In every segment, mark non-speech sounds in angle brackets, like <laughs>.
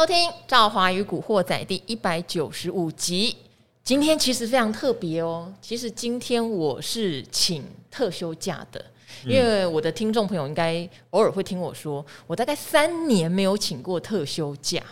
收听《赵华与古惑仔》第一百九十五集。今天其实非常特别哦，其实今天我是请特休假的，因为我的听众朋友应该偶尔会听我说，我大概三年没有请过特休假。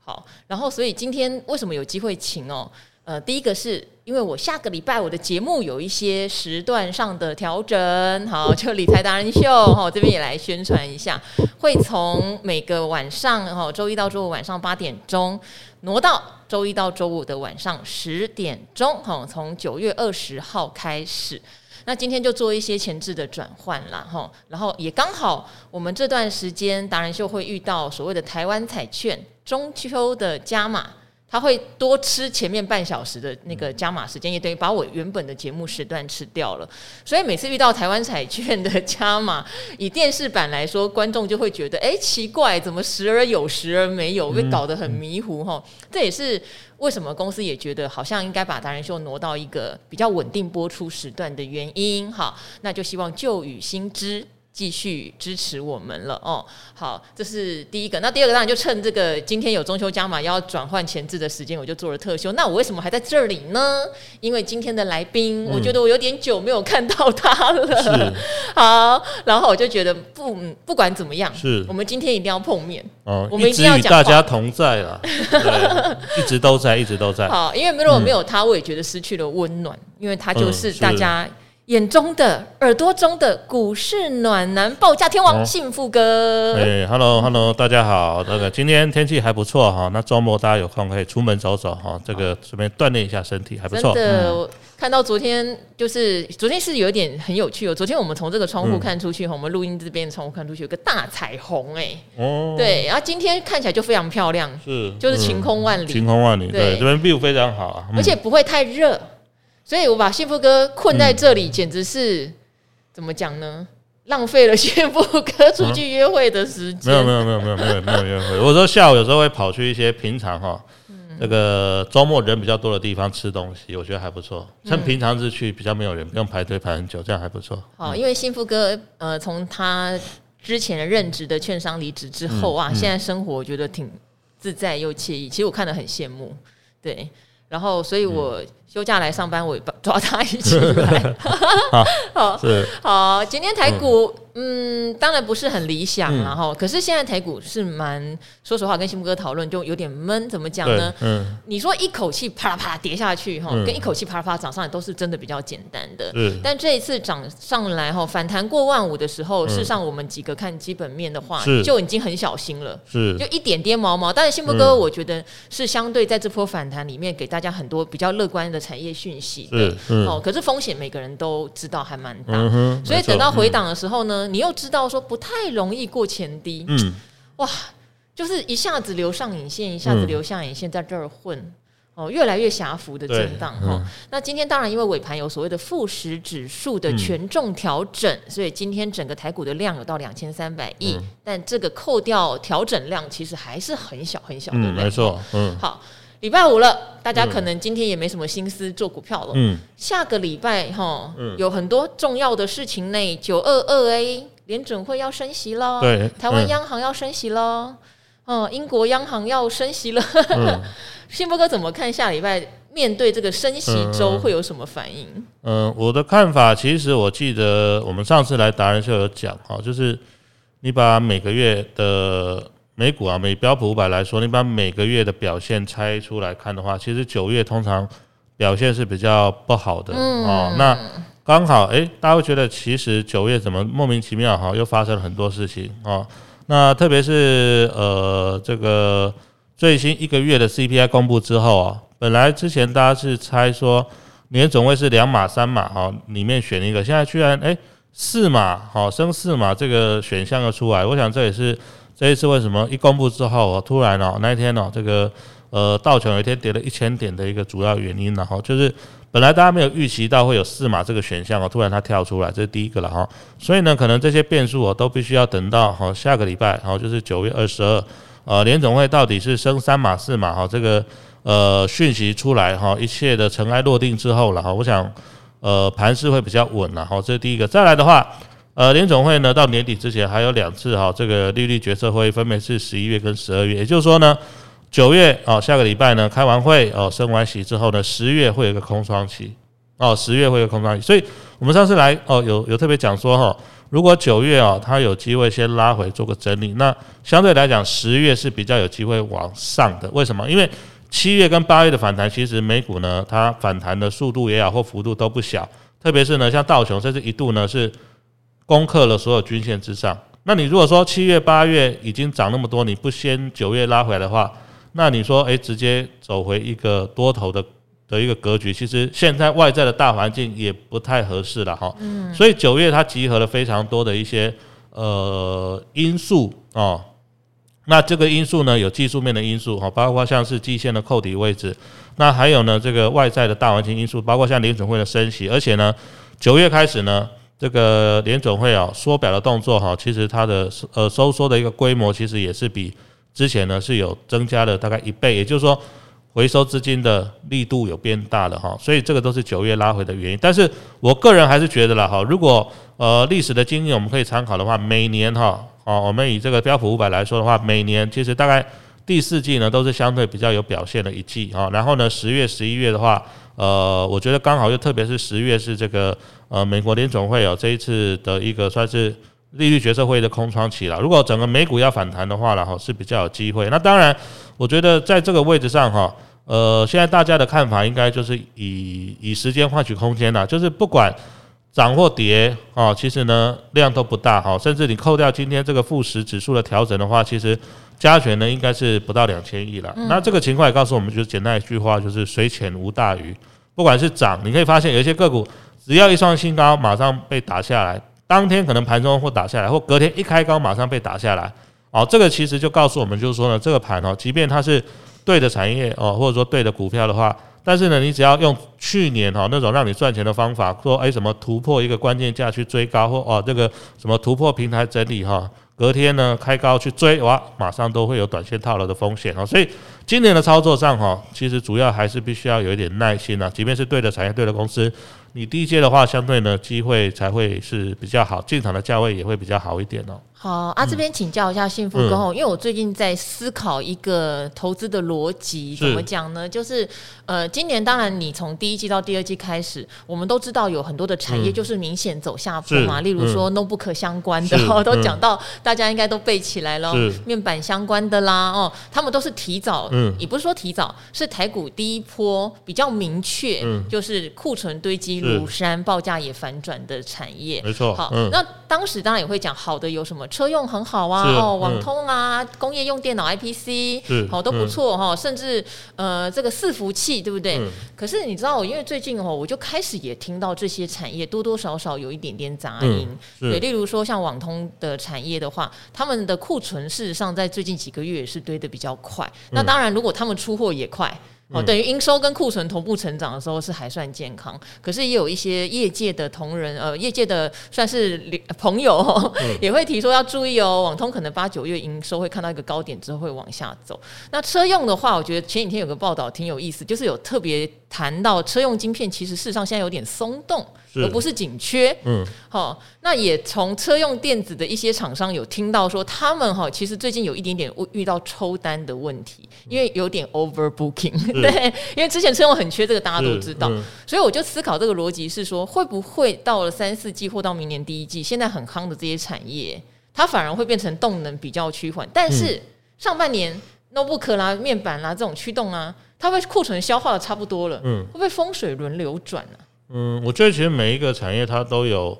好，然后所以今天为什么有机会请哦？呃，第一个是因为我下个礼拜我的节目有一些时段上的调整，好，就理财达人秀哈，这边也来宣传一下，会从每个晚上哈，周一到周五晚上八点钟挪到周一到周五的晚上十点钟，哈，从九月二十号开始，那今天就做一些前置的转换啦，哈，然后也刚好我们这段时间达人秀会遇到所谓的台湾彩券中秋的加码。他会多吃前面半小时的那个加码时间，也等于把我原本的节目时段吃掉了。所以每次遇到台湾彩券的加码，以电视版来说，观众就会觉得，哎，奇怪，怎么时而有，时而没有，被搞得很迷糊哈。这也是为什么公司也觉得好像应该把达人秀挪到一个比较稳定播出时段的原因。哈，那就希望旧雨新知。继续支持我们了哦，好，这是第一个。那第二个当然就趁这个今天有中秋加码要转换前置的时间，我就做了特休。那我为什么还在这里呢？因为今天的来宾，我觉得我有点久没有看到他了。嗯、<laughs> 好，然后我就觉得不不管怎么样，是我们今天一定要碰面哦，我们一定要与大家同在了，对，<laughs> 一直都在，一直都在。好，因为如果没有他，我也觉得失去了温暖，因为他就是大家。眼中的、耳朵中的股市暖男报价天王，幸福哥。哎，Hello，Hello，大家好。那个今天天气还不错哈，那周末大家有空可以出门走走哈，这个顺便锻炼一下身体还不错。真的，我看到昨天就是昨天是有一点很有趣哦。昨天我们从这个窗户看出去，我们录音这边的窗户看出去有个大彩虹哎。哦。对，然后今天看起来就非常漂亮，是，就是晴空万里，晴空万里。对，这边 view 非常好啊，而且不会太热。所以我把幸福哥困在这里，简直是、嗯、怎么讲呢？浪费了幸福哥出去约会的时间、嗯。没有没有没有没有没有没有约会。我说下午有时候会跑去一些平常哈，那个周末人比较多的地方吃东西，我觉得还不错。趁平常日去比较没有人，不用排队排很久，这样还不错。好，因为幸福哥呃，从他之前的任职的券商离职之后啊，现在生活我觉得挺自在又惬意。其实我看得很羡慕，对。然后，所以我休假来上班，我抓他一起来。<laughs> <laughs> 好，好。今天台股。嗯，当然不是很理想，然后，可是现在台股是蛮，说实话，跟幸福哥讨论就有点闷，怎么讲呢？嗯，你说一口气啪啦啪啦跌下去哈，跟一口气啪啦啪啦涨上来都是真的比较简单的。嗯，但这一次涨上来哈，反弹过万五的时候，事实上我们几个看基本面的话，就已经很小心了。是，就一点点毛毛。但是幸福哥，我觉得是相对在这波反弹里面给大家很多比较乐观的产业讯息的。哦，可是风险每个人都知道还蛮大，所以等到回档的时候呢？你又知道说不太容易过前低，嗯，哇，就是一下子留上影线，一下子留下影线，在这儿混，哦，越来越狭幅的震荡哈。那今天当然因为尾盘有所谓的富时指数的权重调整，所以今天整个台股的量有到两千三百亿，但这个扣掉调整量，其实还是很小很小的量，没错，嗯，好。礼拜五了，大家可能今天也没什么心思做股票了。嗯，下个礼拜哈，有很多重要的事情呢。九二二 A 联准会要升息了，对，台湾央行要升息了，哦，英国央行要升息了。<laughs> 信福哥怎么看下礼拜面对这个升息周会有什么反应？嗯，我的看法，其实我记得我们上次来达人秀有讲哈，就是你把每个月的。美股啊，美标普五百来说，你把每个月的表现拆出来看的话，其实九月通常表现是比较不好的、嗯、哦。那刚好，诶，大家会觉得其实九月怎么莫名其妙哈，又发生了很多事情哦。那特别是呃，这个最新一个月的 CPI 公布之后啊，本来之前大家是猜说年总会是两码三码哈，里面选一个，现在居然诶四码好升四码这个选项又出来，我想这也是。这一次为什么一公布之后，我突然哦那一天哦这个呃道琼有一天跌了一千点的一个主要原因，然后就是本来大家没有预期到会有四码这个选项哦，突然它跳出来，这是第一个了哈。所以呢，可能这些变数哦都必须要等到哈下个礼拜，然就是九月二十二，呃联总会到底是升三码四码哈这个呃讯息出来哈，一切的尘埃落定之后了哈，我想呃盘势会比较稳了哈，这是第一个。再来的话。呃，联总会呢，到年底之前还有两次哈，这个利率决策会分别是十一月跟十二月，也就是说呢，九月哦，下个礼拜呢开完会哦，升完息之后呢，十月会有一个空窗期。哦，十月会有空窗期，所以我们上次来哦，有有特别讲说哈，如果九月哦，它有机会先拉回做个整理，那相对来讲十月是比较有机会往上的，为什么？因为七月跟八月的反弹，其实美股呢，它反弹的速度也好或幅度都不小，特别是呢，像道琼，甚至一度呢是攻克了所有均线之上。那你如果说七月八月已经涨那么多，你不先九月拉回来的话，那你说诶，直接走回一个多头的的一个格局，其实现在外在的大环境也不太合适了哈。嗯。所以九月它集合了非常多的一些呃因素哦。那这个因素呢，有技术面的因素哈，包括像是季线的扣底位置，那还有呢，这个外在的大环境因素，包括像联准会的升息，而且呢，九月开始呢，这个联准会啊缩表的动作哈，其实它的呃收缩的一个规模，其实也是比之前呢是有增加了大概一倍，也就是说回收资金的力度有变大了哈，所以这个都是九月拉回的原因。但是我个人还是觉得了哈，如果呃历史的经验我们可以参考的话，每年哈。哦，我们以这个标普五百来说的话，每年其实大概第四季呢都是相对比较有表现的一季啊。然后呢，十月、十一月的话，呃，我觉得刚好又特别是十月是这个呃美国联总会有这一次的一个算是利率决策会的空窗期了。如果整个美股要反弹的话，然后是比较有机会。那当然，我觉得在这个位置上哈，呃，现在大家的看法应该就是以以时间换取空间了，就是不管。涨或跌啊，其实呢量都不大哈，甚至你扣掉今天这个富时指数的调整的话，其实加权呢应该是不到两千亿了。那这个情况也告诉我们，就是简单一句话，就是水浅无大鱼。不管是涨，你可以发现有一些个股只要一创新高，马上被打下来，当天可能盘中或打下来，或隔天一开高马上被打下来。哦，这个其实就告诉我们，就是说呢，这个盘哦，即便它是对的产业哦，或者说对的股票的话。但是呢，你只要用去年哈那种让你赚钱的方法，说诶什么突破一个关键价去追高，或哦这个什么突破平台整理哈，隔天呢开高去追哇，马上都会有短线套牢的风险哦。所以今年的操作上哈，其实主要还是必须要有一点耐心啊，即便是对的产业、对的公司。你低阶的话，相对呢机会才会是比较好，进场的价位也会比较好一点哦。好啊，这边请教一下幸福哥，因为我最近在思考一个投资的逻辑，怎么讲呢？就是呃，今年当然你从第一季到第二季开始，我们都知道有很多的产业就是明显走下坡嘛，例如说 notebook 相关的，都讲到大家应该都背起来了，面板相关的啦，哦，他们都是提早，嗯，也不是说提早，是台股第一波比较明确，就是库存堆积。如山报价也反转的产业，没错。好，那当时当然也会讲好的有什么车用很好啊，哦，网通啊，工业用电脑 IPC，好都不错哈，甚至呃这个伺服器对不对？可是你知道，因为最近哦，我就开始也听到这些产业多多少少有一点点杂音，对，例如说像网通的产业的话，他们的库存事实上在最近几个月也是堆的比较快。那当然，如果他们出货也快。哦，等于营收跟库存同步成长的时候是还算健康，可是也有一些业界的同仁，呃，业界的算是朋友，嗯、<laughs> 也会提说要注意哦，网通可能八九月营收会看到一个高点之后会往下走。那车用的话，我觉得前几天有个报道挺有意思，就是有特别谈到车用晶片，其实事实上现在有点松动。而不是紧缺，嗯，好，那也从车用电子的一些厂商有听到说，他们哈其实最近有一点点遇到抽单的问题，因为有点 overbooking，<laughs> 对，因为之前车用很缺，这个大家都知道，嗯、所以我就思考这个逻辑是说，会不会到了三四季或到明年第一季，现在很夯的这些产业，它反而会变成动能比较趋缓，但是上半年 notebook 啦、面板啦这种驱动啊，它会库存消化的差不多了，嗯，会不会风水轮流转呢、啊？嗯，我觉得其实每一个产业它都有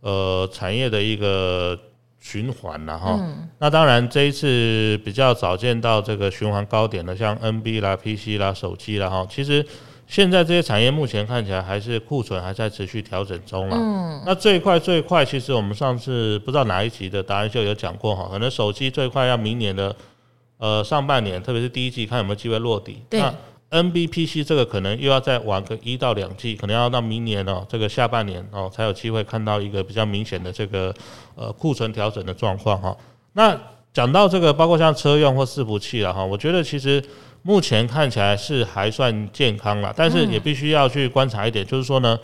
呃产业的一个循环了哈。嗯、那当然这一次比较早见到这个循环高点的，像 NB 啦、PC 啦、手机啦哈。其实现在这些产业目前看起来还是库存还在持续调整中了。嗯。那最快最快，其实我们上次不知道哪一集的达人秀有讲过哈，可能手机最快要明年的呃上半年，特别是第一季，看有没有机会落地。对。NBPC 这个可能又要再玩个一到两季，可能要到明年哦，这个下半年哦，才有机会看到一个比较明显的这个呃库存调整的状况哈。那讲到这个，包括像车用或伺服器了哈，我觉得其实目前看起来是还算健康了，但是也必须要去观察一点，就是说呢，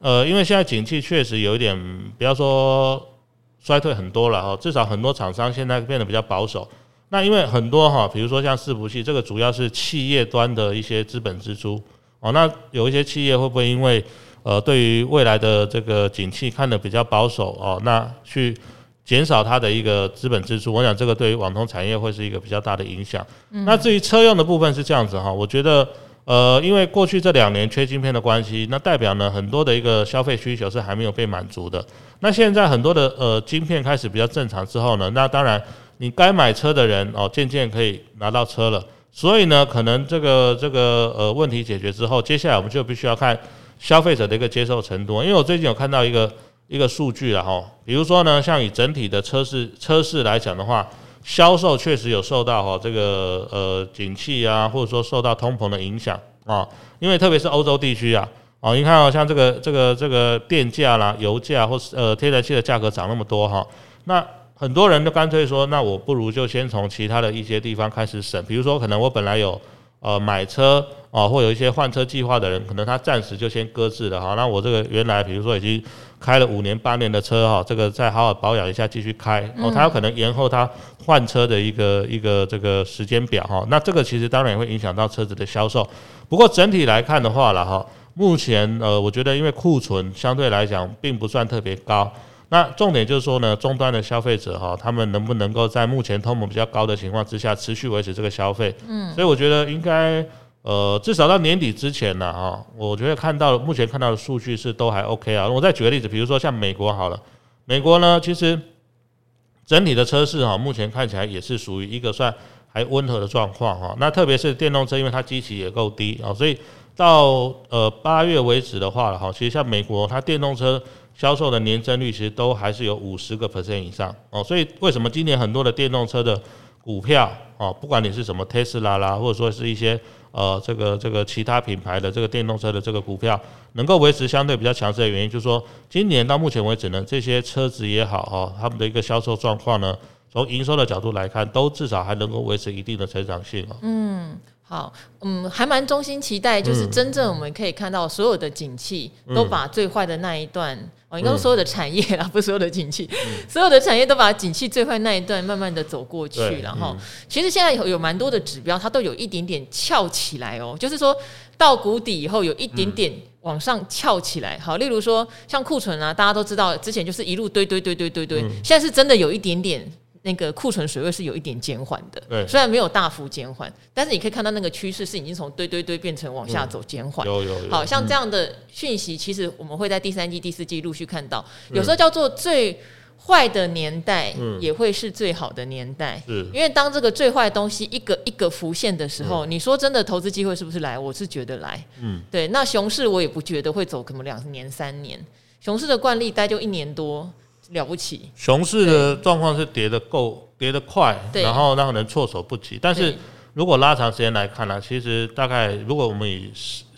呃，因为现在景气确实有一点，不要说衰退很多了哈，至少很多厂商现在变得比较保守。那因为很多哈，比如说像伺服器，这个主要是企业端的一些资本支出哦。那有一些企业会不会因为呃对于未来的这个景气看得比较保守哦，那去减少它的一个资本支出？我想这个对于网通产业会是一个比较大的影响。那至于车用的部分是这样子哈，我觉得呃因为过去这两年缺晶片的关系，那代表呢很多的一个消费需求是还没有被满足的。那现在很多的呃晶片开始比较正常之后呢，那当然。你该买车的人哦，渐渐可以拿到车了。所以呢，可能这个这个呃问题解决之后，接下来我们就必须要看消费者的一个接受程度。因为我最近有看到一个一个数据了哈，比如说呢，像以整体的车市车市来讲的话，销售确实有受到哈这个呃景气啊，或者说受到通膨的影响啊。因为特别是欧洲地区啊，哦，你看哦，像这个这个这个电价啦、油价或是呃天然气的价格涨那么多哈，那。很多人都干脆说，那我不如就先从其他的一些地方开始省，比如说可能我本来有呃买车啊，或有一些换车计划的人，可能他暂时就先搁置了哈。那我这个原来比如说已经开了五年八年的车哈，这个再好好保养一下继续开哦，他有可能延后他换车的一个一个这个时间表哈。那这个其实当然也会影响到车子的销售。不过整体来看的话了哈，目前呃我觉得因为库存相对来讲并不算特别高。那重点就是说呢，终端的消费者哈，他们能不能够在目前通膨比较高的情况之下，持续维持这个消费？嗯，所以我觉得应该，呃，至少到年底之前呢，哈，我觉得看到目前看到的数据是都还 OK 啊。我再举个例子，比如说像美国好了，美国呢，其实整体的车市哈，目前看起来也是属于一个算还温和的状况哈。那特别是电动车，因为它基期也够低啊，所以到呃八月为止的话了哈，其实像美国它电动车。销售的年增率其实都还是有五十个 percent 以上哦，所以为什么今年很多的电动车的股票哦，不管你是什么特斯拉啦，或者说是一些呃这个这个其他品牌的这个电动车的这个股票，能够维持相对比较强势的原因，就是说今年到目前为止呢，这些车子也好哦，他们的一个销售状况呢，从营收的角度来看，都至少还能够维持一定的成长性哦。嗯。好，嗯，还蛮衷心期待，就是真正我们可以看到所有的景气都把最坏的那一段，哦，应该说所有的产业啦，<laughs> 不是所有的景气，所有的产业都把景气最坏那一段慢慢的走过去，然后其实现在有有蛮多的指标，它都有一点点翘起来哦，就是说到谷底以后有一点点往上翘起来。好，例如说像库存啊，大家都知道之前就是一路堆堆堆堆堆堆，现在是真的有一点点。那个库存水位是有一点减缓的，对，虽然没有大幅减缓，但是你可以看到那个趋势是已经从堆堆堆变成往下走减缓。有有有，好像这样的讯息，其实我们会在第三季、第四季陆续看到。有时候叫做最坏的年代，也会是最好的年代。嗯，因为当这个最坏的东西一个一个浮现的时候，你说真的，投资机会是不是来？我是觉得来。嗯，对。那熊市我也不觉得会走可能两年、三年，熊市的惯例待就一年多。了不起，熊市的状况是跌得够，跌得快，然后让人措手不及。但是如果拉长时间来看呢，其实大概如果我们以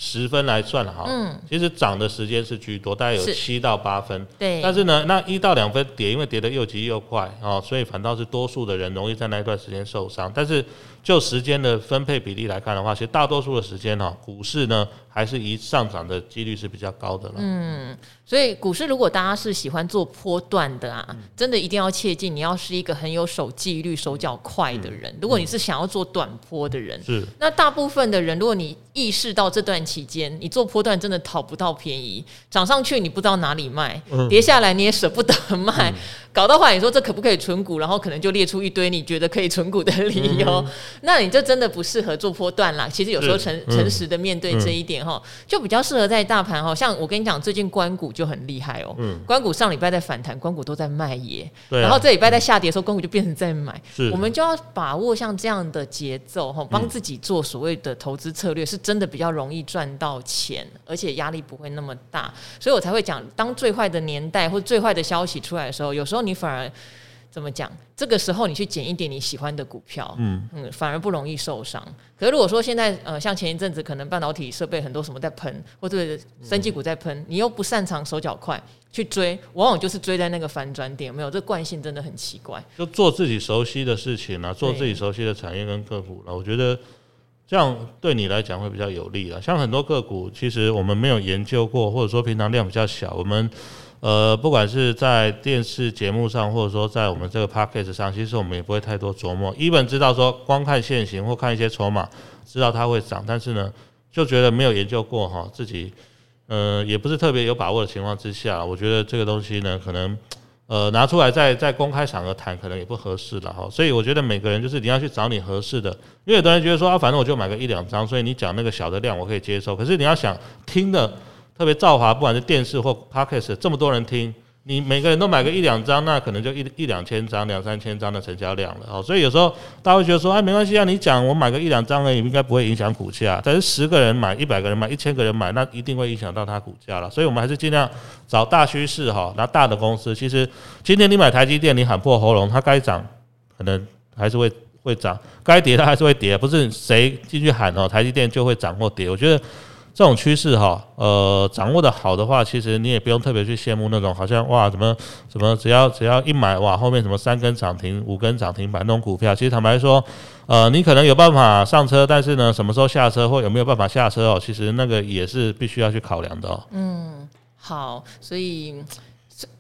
十十分来算哈，嗯，其实涨的时间是居多，大概有七到八分。对，但是呢，那一到两分跌，因为跌得又急又快哦，所以反倒是多数的人容易在那一段时间受伤。但是就时间的分配比例来看的话，其实大多数的时间哈，股市呢还是一上涨的几率是比较高的了。嗯，所以股市如果大家是喜欢做波段的啊，真的一定要切记，你要是一个很有守纪律、手脚快的人。如果你是想要做短波的人，是那大部分的人，如果你意识到这段期间你做波段真的讨不到便宜，涨上去你不知道哪里卖，跌下来你也舍不得卖。搞到话，你说这可不可以存股？然后可能就列出一堆你觉得可以存股的理由，嗯、那你这真的不适合做波段啦。其实有时候诚诚实的面对这一点哈，就比较适合在大盘哈。像我跟你讲，最近关谷就很厉害哦。嗯。官股上礼拜在反弹，关谷都在卖耶。对、啊。然后这礼拜在下跌的时候，关谷就变成在买。是。我们就要把握像这样的节奏哈，帮自己做所谓的投资策略，是真的比较容易赚到钱，而且压力不会那么大。所以我才会讲，当最坏的年代或最坏的消息出来的时候，有时候。你反而怎么讲？这个时候你去捡一点你喜欢的股票，嗯嗯，反而不容易受伤。可是如果说现在呃，像前一阵子可能半导体设备很多什么在喷，或者生技股在喷，你又不擅长手脚快去追，往往就是追在那个反转点，有没有？这惯性真的很奇怪。就做自己熟悉的事情啊，做自己熟悉的产业跟个股了。我觉得这样对你来讲会比较有利啊。像很多个股，其实我们没有研究过，或者说平常量比较小，我们。呃，不管是在电视节目上，或者说在我们这个 podcast 上，其实我们也不会太多琢磨。一本知道说，光看现行或看一些筹码，知道它会涨，但是呢，就觉得没有研究过哈，自己呃也不是特别有把握的情况之下，我觉得这个东西呢，可能呃拿出来在在公开场合谈，可能也不合适了哈。所以我觉得每个人就是你要去找你合适的，因为有的人觉得说啊，反正我就买个一两张，所以你讲那个小的量我可以接受。可是你要想听的。特别造华，不管是电视或 Podcast，这么多人听，你每个人都买个一两张，那可能就一一两千张、两三千张的成交量了哦。所以有时候大家会觉得说，哎，没关系啊，你讲我买个一两张而已，应该不会影响股价。但是十个人买、一百个人买、一千个人买，那一定会影响到它股价了。所以我们还是尽量找大趋势哈，拿大的公司。其实今天你买台积电，你喊破喉咙，它该涨可能还是会会涨，该跌它还是会跌，不是谁进去喊哦，台积电就会涨或跌。我觉得。这种趋势哈，呃，掌握的好的话，其实你也不用特别去羡慕那种好像哇，怎么怎么只要只要一买哇，后面什么三根涨停、五根涨停板那种股票，其实坦白说，呃，你可能有办法上车，但是呢，什么时候下车或有没有办法下车哦，其实那个也是必须要去考量的哦。嗯，好，所以。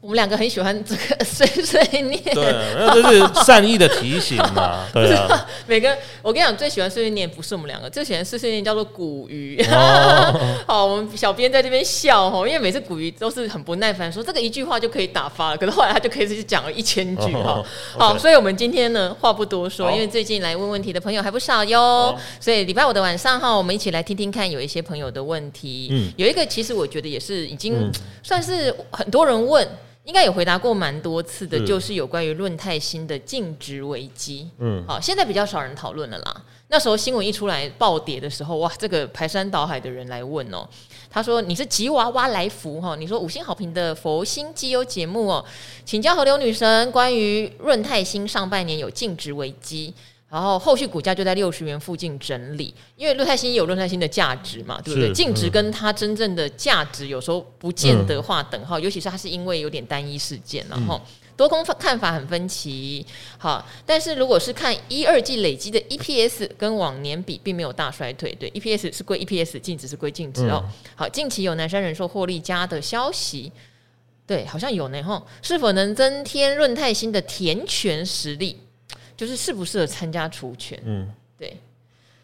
我们两个很喜欢这个 <laughs> 碎碎念，对，那这是善意的提醒嘛？<laughs> 对啊，每个我跟你讲，最喜欢碎碎念不是我们两个，最喜欢碎碎念叫做古鱼。哦、<laughs> 好，我们小编在这边笑哈，因为每次古鱼都是很不耐烦，说这个一句话就可以打发了，可是后来他就可以去讲了一千句哈。哦、好所以我们今天呢话不多说，因为最近来问问题的朋友还不少哟，哦、所以礼拜五的晚上哈，我们一起来听听看有一些朋友的问题。嗯，有一个其实我觉得也是已经算是很多人问。应该有回答过蛮多次的，就是有关于润泰新的净值危机。嗯，好，现在比较少人讨论了啦。那时候新闻一出来暴跌的时候，哇，这个排山倒海的人来问哦。他说：“你是吉娃娃来福哈？你说五星好评的佛心基友节目哦，请教河流女神关于润泰新上半年有净值危机。”然后后续股价就在六十元附近整理，因为润泰新也有润泰新的价值嘛，对不对？净值跟它真正的价值有时候不见得划等号，嗯、尤其是它是因为有点单一事件，然后多空看法很分歧。好，但是如果是看一二季累积的 EPS 跟往年比，并没有大衰退，对，EPS 是归 EPS，净值是归净值哦。好，近期有南山人寿获利加的消息，对，好像有呢哈，是否能增添润泰新的填权实力？就是适不适合参加除权？嗯，对，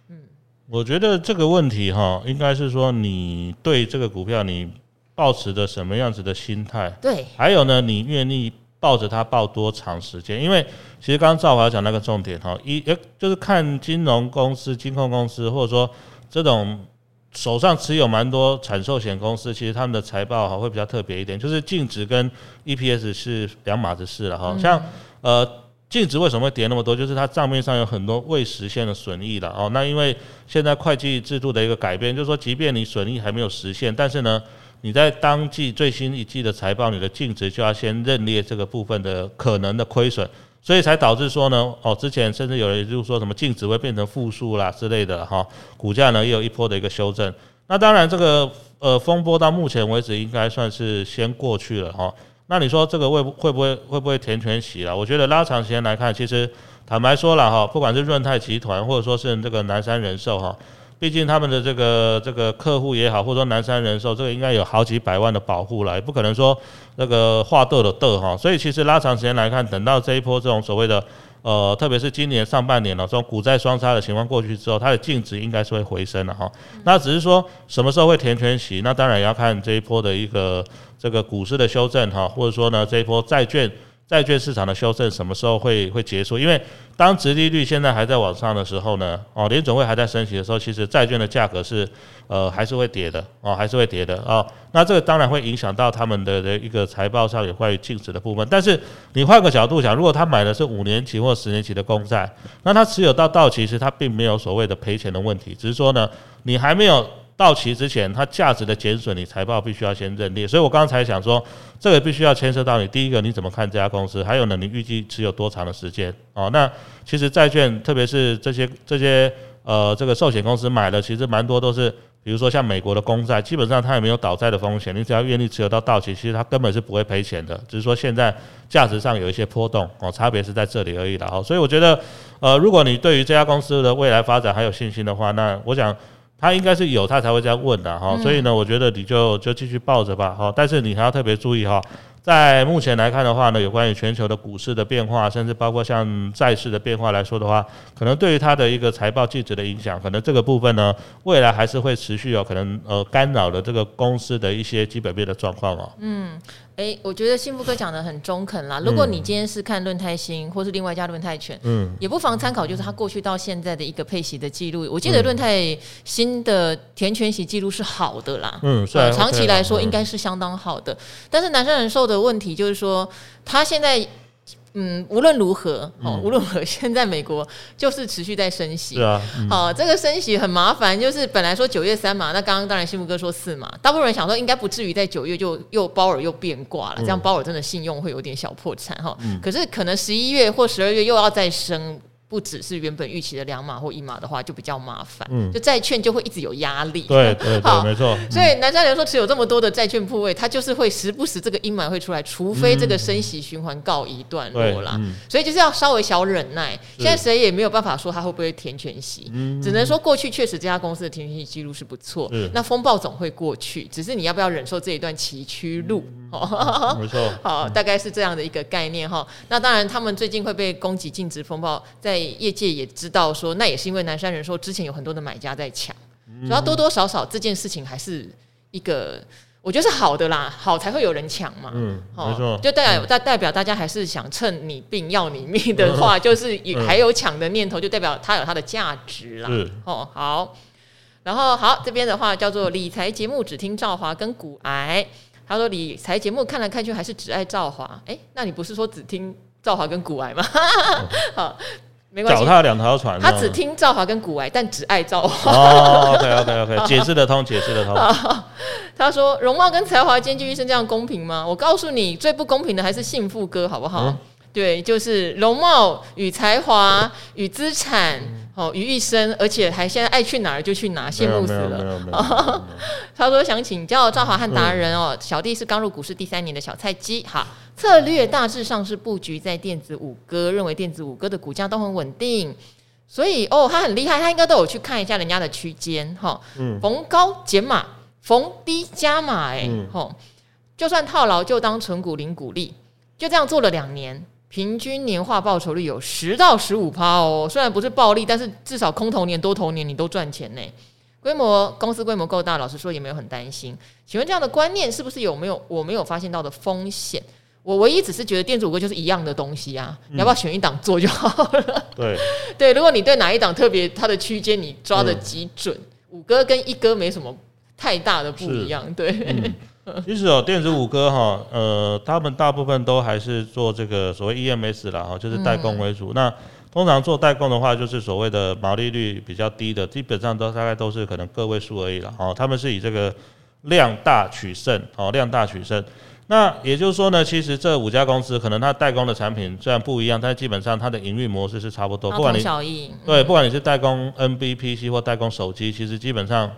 嗯，我觉得这个问题哈，应该是说你对这个股票你抱持的什么样子的心态？对，还有呢，你愿意抱着它抱多长时间？因为其实刚刚赵华讲那个重点哈，一诶就是看金融公司、金控公司，或者说这种手上持有蛮多产寿险公司，其实他们的财报哈会比较特别一点，就是净值跟 EPS 是两码子事了哈，像呃。净值为什么会跌那么多？就是它账面上有很多未实现的损益了哦。那因为现在会计制度的一个改变，就是说，即便你损益还没有实现，但是呢，你在当季最新一季的财报，你的净值就要先认列这个部分的可能的亏损，所以才导致说呢，哦，之前甚至有人就说什么净值会变成负数啦之类的哈，股价呢也有一波的一个修正。那当然，这个呃风波到目前为止应该算是先过去了哈。那你说这个会会不会会不会填全息了？我觉得拉长时间来看，其实坦白说了哈，不管是润泰集团或者说是这个南山人寿哈，毕竟他们的这个这个客户也好，或者说南山人寿这个应该有好几百万的保护了，也不可能说那个话斗的斗哈。所以其实拉长时间来看，等到这一波这种所谓的呃，特别是今年上半年呢，这种股债双杀的情况过去之后，它的净值应该是会回升的哈。那只是说什么时候会填全息，那当然也要看这一波的一个。这个股市的修正哈，或者说呢，这一波债券债券市场的修正什么时候会会结束？因为当殖利率现在还在往上的时候呢，哦，联准会还在升息的时候，其实债券的价格是呃还是会跌的哦，还是会跌的哦。那这个当然会影响到他们的的一个财报上有关于净值的部分。但是你换个角度想，如果他买的是五年期或十年期的公债，那他持有到到期时，他并没有所谓的赔钱的问题，只是说呢，你还没有。到期之前，它价值的减损，你财报必须要先认列。所以我刚才想说，这个必须要牵涉到你第一个，你怎么看这家公司？还有呢，你预计持有多长的时间？哦，那其实债券，特别是这些这些呃这个寿险公司买的，其实蛮多都是，比如说像美国的公债，基本上它也没有倒债的风险，你只要愿意持有到到期，其实它根本是不会赔钱的，只是说现在价值上有一些波动哦，差别是在这里而已了。哦，所以我觉得，呃，如果你对于这家公司的未来发展还有信心的话，那我想。他应该是有，他才会这样问的哈，所以呢，我觉得你就就继续抱着吧哈，但是你还要特别注意哈，在目前来看的话呢，有关于全球的股市的变化，甚至包括像债市的变化来说的话，可能对于它的一个财报净值的影响，可能这个部分呢，未来还是会持续有可能呃干扰了这个公司的一些基本面的状况哦。嗯。哎，我觉得幸福哥讲的很中肯啦。如果你今天是看论泰新，或是另外一家论泰全，嗯，也不妨参考，就是他过去到现在的一个配息的记录。我记得论泰新的填权息记录是好的啦，嗯，是长期来说应该是相当好的。但是南山人寿的问题就是说，他现在。嗯，无论如何，哦，无论如何，<laughs> 现在美国就是持续在升息。好，这个升息很麻烦，就是本来说九月三嘛，那刚刚当然幸福哥说四嘛，大部分人想说应该不至于在九月就又鲍尔又变卦了，嗯、这样鲍尔真的信用会有点小破产哈。嗯、可是可能十一月或十二月又要再升。不只是原本预期的两码或一码的话，就比较麻烦。嗯，就债券就会一直有压力。对对对，好没错。所以南山人说持有这么多的债券部位，它就是会时不时这个阴霾会出来，除非这个升息循环告一段落啦。嗯、所以就是要稍微小忍耐。是现在谁也没有办法说它会不会填全息，嗯、只能说过去确实这家公司的填全息记录是不错。那风暴总会过去，只是你要不要忍受这一段崎岖路？嗯、没错。<laughs> 好，大概是这样的一个概念哈。那当然，他们最近会被攻击禁止风暴在。业界也知道说，那也是因为南山人寿之前有很多的买家在抢，主要多多少少这件事情还是一个，我觉得是好的啦，好才会有人抢嘛。嗯，没错，就代表代代表大家还是想趁你病要你命的话，就是还有抢的念头，就代表它有它的价值啦。哦，好，然后好这边的话叫做理财节目只听赵华跟古癌，他说理财节目看来看去还是只爱赵华，哎，那你不是说只听赵华跟古癌吗？<laughs> 好。没关系，脚踏两条船。他只听赵华跟古癌，但只爱赵华。哦，OK OK OK，<laughs> 解释得通，解释得通。<laughs> 他说：“容貌跟才华兼具一生，这样公平吗？”我告诉你，最不公平的还是幸福哥，好不好？嗯、对，就是容貌与才华与资产。哦，于一生，而且还现在爱去哪儿就去哪儿，羡慕死了。<laughs> 他说想请教赵华和达人哦，小弟是刚入股市第三年的小菜鸡，哈，策略大致上是布局在电子五哥，认为电子五哥的股价都很稳定，所以哦，他很厉害，他应该都有去看一下人家的区间，哈，逢高减码，逢低加码，哎，吼，就算套牢就当存股领股利，就这样做了两年。平均年化报酬率有十到十五趴哦，虽然不是暴利，但是至少空头年多头年你都赚钱呢。规模公司规模够大，老实说也没有很担心。请问这样的观念是不是有没有我没有发现到的风险？我唯一只是觉得电子五哥就是一样的东西啊，嗯、你要不要选一档做就好了？对 <laughs> 对，如果你对哪一档特别，它的区间你抓的极准，嗯、五哥跟一哥没什么太大的不一样，对。嗯 <laughs> 其实哦，电子五哥哈，呃，他们大部分都还是做这个所谓 EMS 啦，哈，就是代工为主。嗯、那通常做代工的话，就是所谓的毛利率比较低的，基本上都大概都是可能个位数而已了。哦，他们是以这个量大取胜，哦，量大取胜。那也就是说呢，其实这五家公司可能它代工的产品虽然不一样，但基本上它的营运模式是差不多。不管你对，不管你是代工 NBPC 或代工手机，其实基本上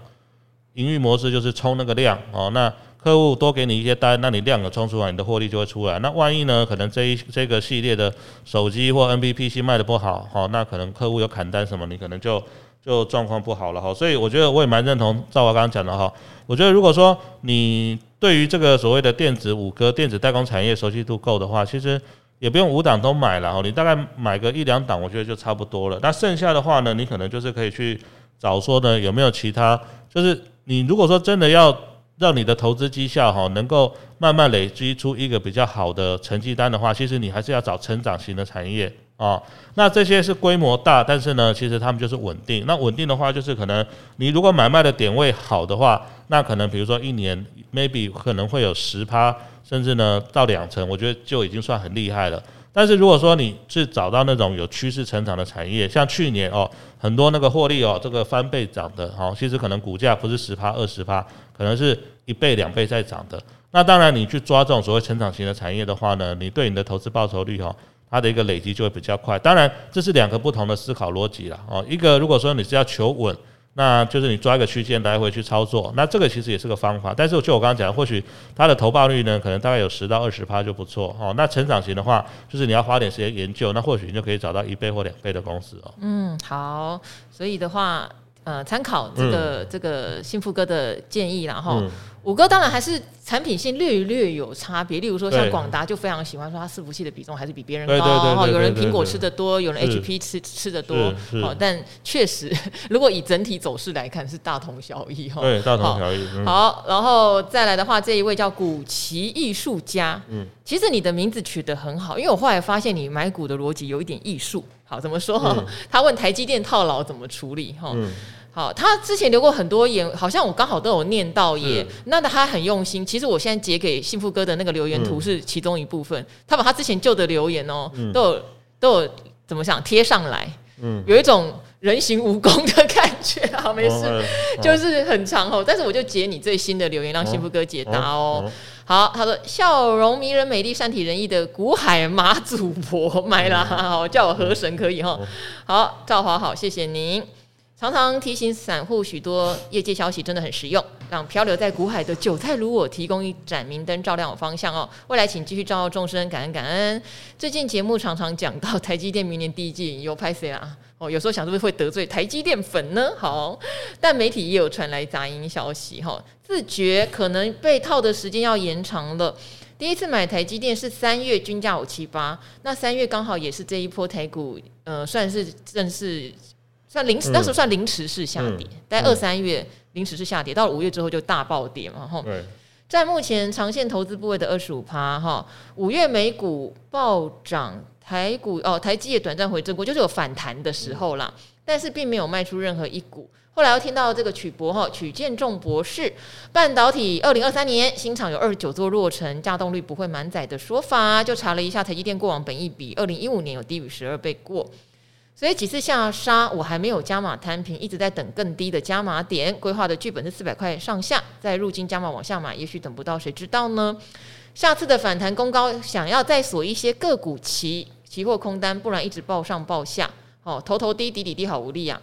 营运模式就是冲那个量哦，那。客户多给你一些单，那你量有冲出来，你的获利就会出来。那万一呢？可能这一这个系列的手机或 NBPC 卖得不好，哈，那可能客户有砍单什么，你可能就就状况不好了哈。所以我觉得我也蛮认同赵华刚刚讲的哈。我觉得如果说你对于这个所谓的电子五哥、电子代工产业熟悉度够的话，其实也不用五档都买了哈，你大概买个一两档，我觉得就差不多了。那剩下的话呢，你可能就是可以去找说呢有没有其他，就是你如果说真的要。让你的投资绩效哈能够慢慢累积出一个比较好的成绩单的话，其实你还是要找成长型的产业啊。那这些是规模大，但是呢，其实他们就是稳定。那稳定的话，就是可能你如果买卖的点位好的话，那可能比如说一年 maybe 可能会有十趴，甚至呢到两成，我觉得就已经算很厉害了。但是如果说你是找到那种有趋势成长的产业，像去年哦，很多那个获利哦，这个翻倍涨的哦，其实可能股价不是十趴二十趴，可能是一倍两倍在涨的。那当然你去抓这种所谓成长型的产业的话呢，你对你的投资报酬率哦，它的一个累积就会比较快。当然这是两个不同的思考逻辑了哦，一个如果说你是要求稳。那就是你抓一个区间来回去操作，那这个其实也是个方法。但是就我刚刚讲，或许它的投报率呢，可能大概有十到二十趴就不错哦。那成长型的话，就是你要花点时间研究，那或许你就可以找到一倍或两倍的公司哦。嗯，好，所以的话，呃，参考这个、嗯、这个幸福哥的建议，然后。五哥当然还是产品线略略有差别，例如说像广达就非常喜欢说它伺服器的比重还是比别人高，有人苹果吃的多，有人 HP 吃吃的多，哦，但确实如果以整体走势来看是大同小异哈，对，大同小异。嗯、好，然后再来的话，这一位叫古奇艺术家，嗯，其实你的名字取得很好，因为我后来发现你买股的逻辑有一点艺术。好，怎么说？嗯、<laughs> 他问台积电套牢怎么处理？哈。嗯好，他之前留过很多言，好像我刚好都有念到耶。是那他很用心，其实我现在截给幸福哥的那个留言图是其中一部分。嗯、他把他之前旧的留言哦，嗯、都有都有怎么想贴上来，嗯，有一种人形蜈蚣的感觉。啊，没事，哦、就是很长哦。但是我就截你最新的留言，让幸福哥解答哦好，他说笑容迷人、美丽、善体人意的古海马祖婆买啦，好叫我河神可以哈。好，赵华好，谢谢您。常常提醒散户许多业界消息真的很实用，让漂流在股海的韭菜如我提供一盏明灯，照亮我方向哦。未来请继续照耀众生，感恩感恩。最近节目常常讲到台积电明年第一季有拍谁啊？哦，有时候想是不是会得罪台积电粉呢？好，但媒体也有传来杂音消息哈，自觉可能被套的时间要延长了。第一次买台积电是三月均价五七八，那三月刚好也是这一波台股呃算是正式。算临时，那时候算临时式下跌，在二三月临时式下跌，到了五月之后就大暴跌嘛，哈。在目前长线投资部位的二十五趴，哈，五月美股暴涨，台股哦，台积也短暂回正过，就是有反弹的时候啦，但是并没有卖出任何一股。后来又听到这个曲博哈曲建仲博士，半导体二零二三年新厂有二十九座落成，稼动率不会满载的说法，就查了一下台积电过往本益比，二零一五年有低于十二倍过。所以几次下杀，我还没有加码摊平，一直在等更低的加码点。规划的剧本是四百块上下，再入金加码往下买，也许等不到，谁知道呢？下次的反弹攻高，想要再锁一些个股期期货空单，不然一直报上报下，哦，头头低，底底低，好无力啊！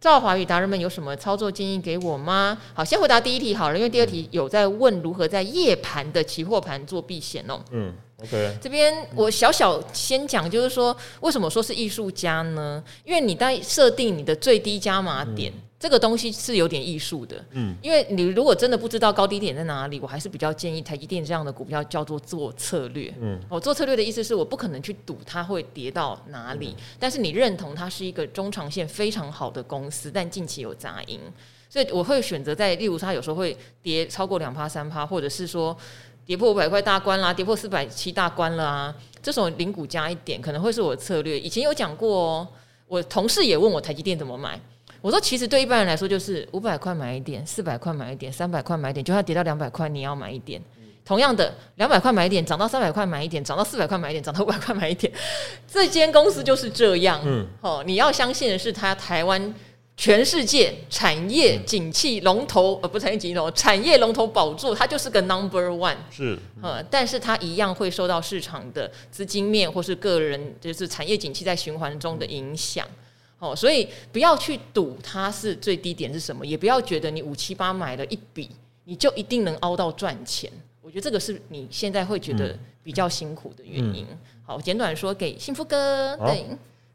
赵华与达人们有什么操作建议给我吗？好，先回答第一题好了，因为第二题有在问如何在夜盘的期货盘做避险哦。嗯。OK，这边我小小先讲，就是说为什么说是艺术家呢？因为你在设定你的最低加码点，嗯、这个东西是有点艺术的。嗯，因为你如果真的不知道高低点在哪里，我还是比较建议台积电这样的股票叫做做策略。嗯，我做策略的意思是我不可能去赌它会跌到哪里，嗯、但是你认同它是一个中长线非常好的公司，但近期有杂音，所以我会选择在例如它有时候会跌超过两趴三趴，或者是说。跌破五百块大关啦，跌破四百七大关了啊！这种零股加一点可能会是我的策略。以前有讲过哦，我同事也问我台积电怎么买，我说其实对一般人来说就是五百块买一点，四百块买一点，三百块买一点，就算跌到两百块你要买一点。同样的，两百块买一点，涨到三百块买一点，涨到四百块买一点，涨到五百块买一点。这间公司就是这样。嗯，哦，你要相信的是它台湾。全世界产业景气龙头，呃，不是产业景气龙头，产业龙头宝座，它就是个 number one。是，呃，但是它一样会受到市场的资金面或是个人，就是产业景气在循环中的影响。哦，所以不要去赌它是最低点是什么，也不要觉得你五七八买了一笔，你就一定能凹到赚钱。我觉得这个是你现在会觉得比较辛苦的原因。嗯、好，简短说给幸福哥，对。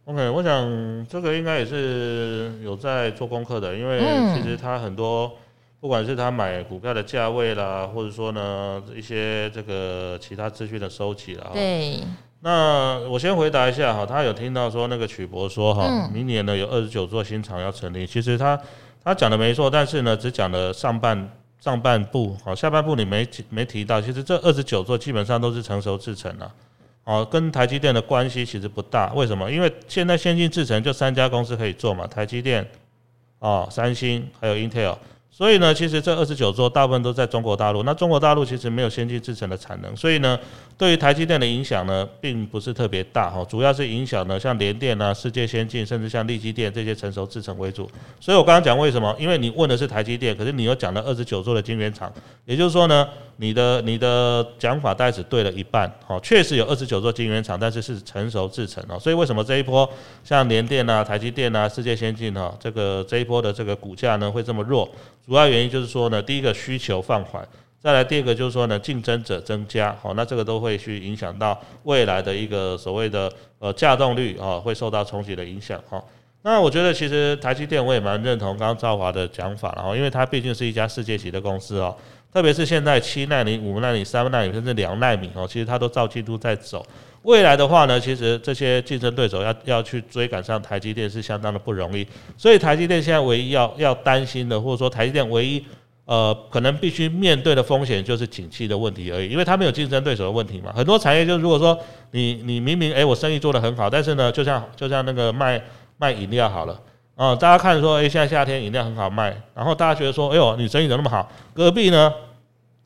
OK，我想这个应该也是有在做功课的，因为其实他很多，不管是他买股票的价位啦，或者说呢一些这个其他资讯的收集啦。对。那我先回答一下哈，他有听到说那个曲博说哈，明年呢有二十九座新厂要成立，其实他他讲的没错，但是呢只讲了上半上半部，好，下半部你没没提到，其实这二十九座基本上都是成熟制成了。哦，跟台积电的关系其实不大，为什么？因为现在先进制程就三家公司可以做嘛，台积电、哦，三星还有 Intel。所以呢，其实这二十九座大部分都在中国大陆。那中国大陆其实没有先进制程的产能，所以呢，对于台积电的影响呢，并不是特别大哈。主要是影响呢，像联电啊、世界先进，甚至像力积电这些成熟制程为主。所以我刚刚讲为什么？因为你问的是台积电，可是你又讲了二十九座的晶圆厂，也就是说呢，你的你的讲法大概只对了一半。哈，确实有二十九座晶圆厂，但是是成熟制程哦。所以为什么这一波像联电啊、台积电啊、世界先进哈，这个这一波的这个股价呢会这么弱？主要原因就是说呢，第一个需求放缓，再来第二个就是说呢，竞争者增加，好，那这个都会去影响到未来的一个所谓的呃稼动率啊，会受到冲击的影响哈。那我觉得其实台积电我也蛮认同刚刚赵华的讲法，然后因为它毕竟是一家世界级的公司哦，特别是现在七纳米、五纳米、三纳米甚至两纳米哦，其实它都照进度在走。未来的话呢，其实这些竞争对手要要去追赶上台积电是相当的不容易。所以台积电现在唯一要要担心的，或者说台积电唯一呃可能必须面对的风险就是景气的问题而已，因为它没有竞争对手的问题嘛。很多产业就如果说你你明明诶、我生意做得很好，但是呢就像就像那个卖卖饮料好了啊、大家看说诶、欸、现在夏天饮料很好卖，然后大家觉得说哎呦你生意怎么那么好，隔壁呢？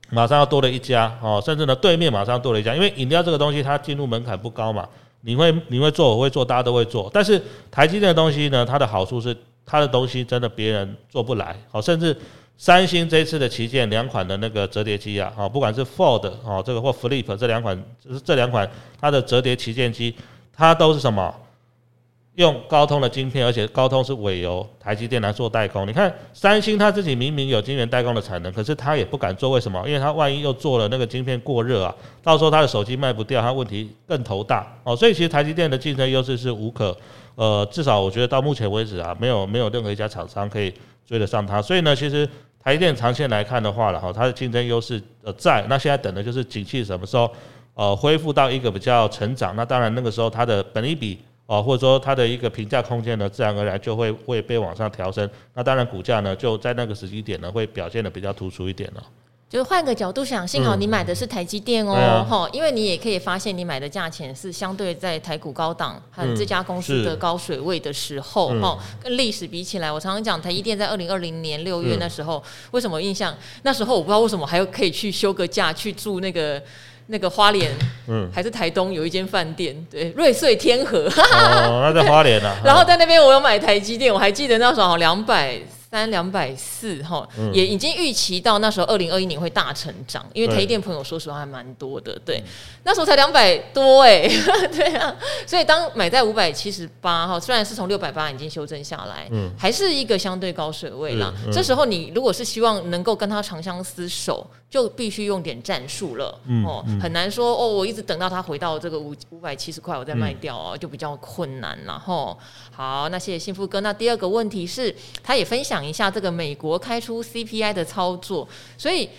马上要多了一家哦，甚至呢，对面马上多了一家，因为饮料这个东西它进入门槛不高嘛，你会你会做，我会做，大家都会做。但是台积电的东西呢，它的好处是它的东西真的别人做不来，哦，甚至三星这次的旗舰两款的那个折叠机啊，哦，不管是 Fold 哦这个或 Flip 这两款，这两款它的折叠旗舰机，它都是什么？用高通的晶片，而且高通是委由台积电来做代工。你看三星，它自己明明有晶圆代工的产能，可是它也不敢做，为什么？因为它万一又做了那个晶片过热啊，到时候它的手机卖不掉，它问题更头大哦。所以其实台积电的竞争优势是无可，呃，至少我觉得到目前为止啊，没有没有任何一家厂商可以追得上它。所以呢，其实台积电长线来看的话了哈，它的竞争优势呃在，那现在等的就是景气什么时候呃恢复到一个比较成长，那当然那个时候它的本益比。哦，或者说它的一个评价空间呢，自然而然就会会被往上调升。那当然股价呢，就在那个时机点呢，会表现的比较突出一点了。就是换个角度想，幸好你买的是台积电哦，哈、嗯，因为你也可以发现，你买的价钱是相对在台股高档和这家公司的高水位的时候，哈、嗯，跟历史比起来，我常常讲台积电在二零二零年六月那时候，嗯、为什么印象？那时候我不知道为什么还可以去休个假去住那个。那个花莲，嗯，还是台东有一间饭店，对，瑞穗天河，哦，那在花莲啊。<laughs> 然后在那边我有买台积电，我还记得那时候好两百。三两百四哈，也已经预期到那时候二零二一年会大成长，因为台积电朋友说实话还蛮多的，对，那时候才两百多哎，<laughs> 对啊，所以当买在五百七十八哈，虽然是从六百八已经修正下来，嗯，还是一个相对高水位啦。这时候你如果是希望能够跟他长相厮守，就必须用点战术了，哦，很难说哦，我一直等到他回到这个五五百七十块我再卖掉哦，就比较困难了哦。好，那谢谢幸福哥。那第二个问题是，他也分享。一下这个美国开出 CPI 的操作，所以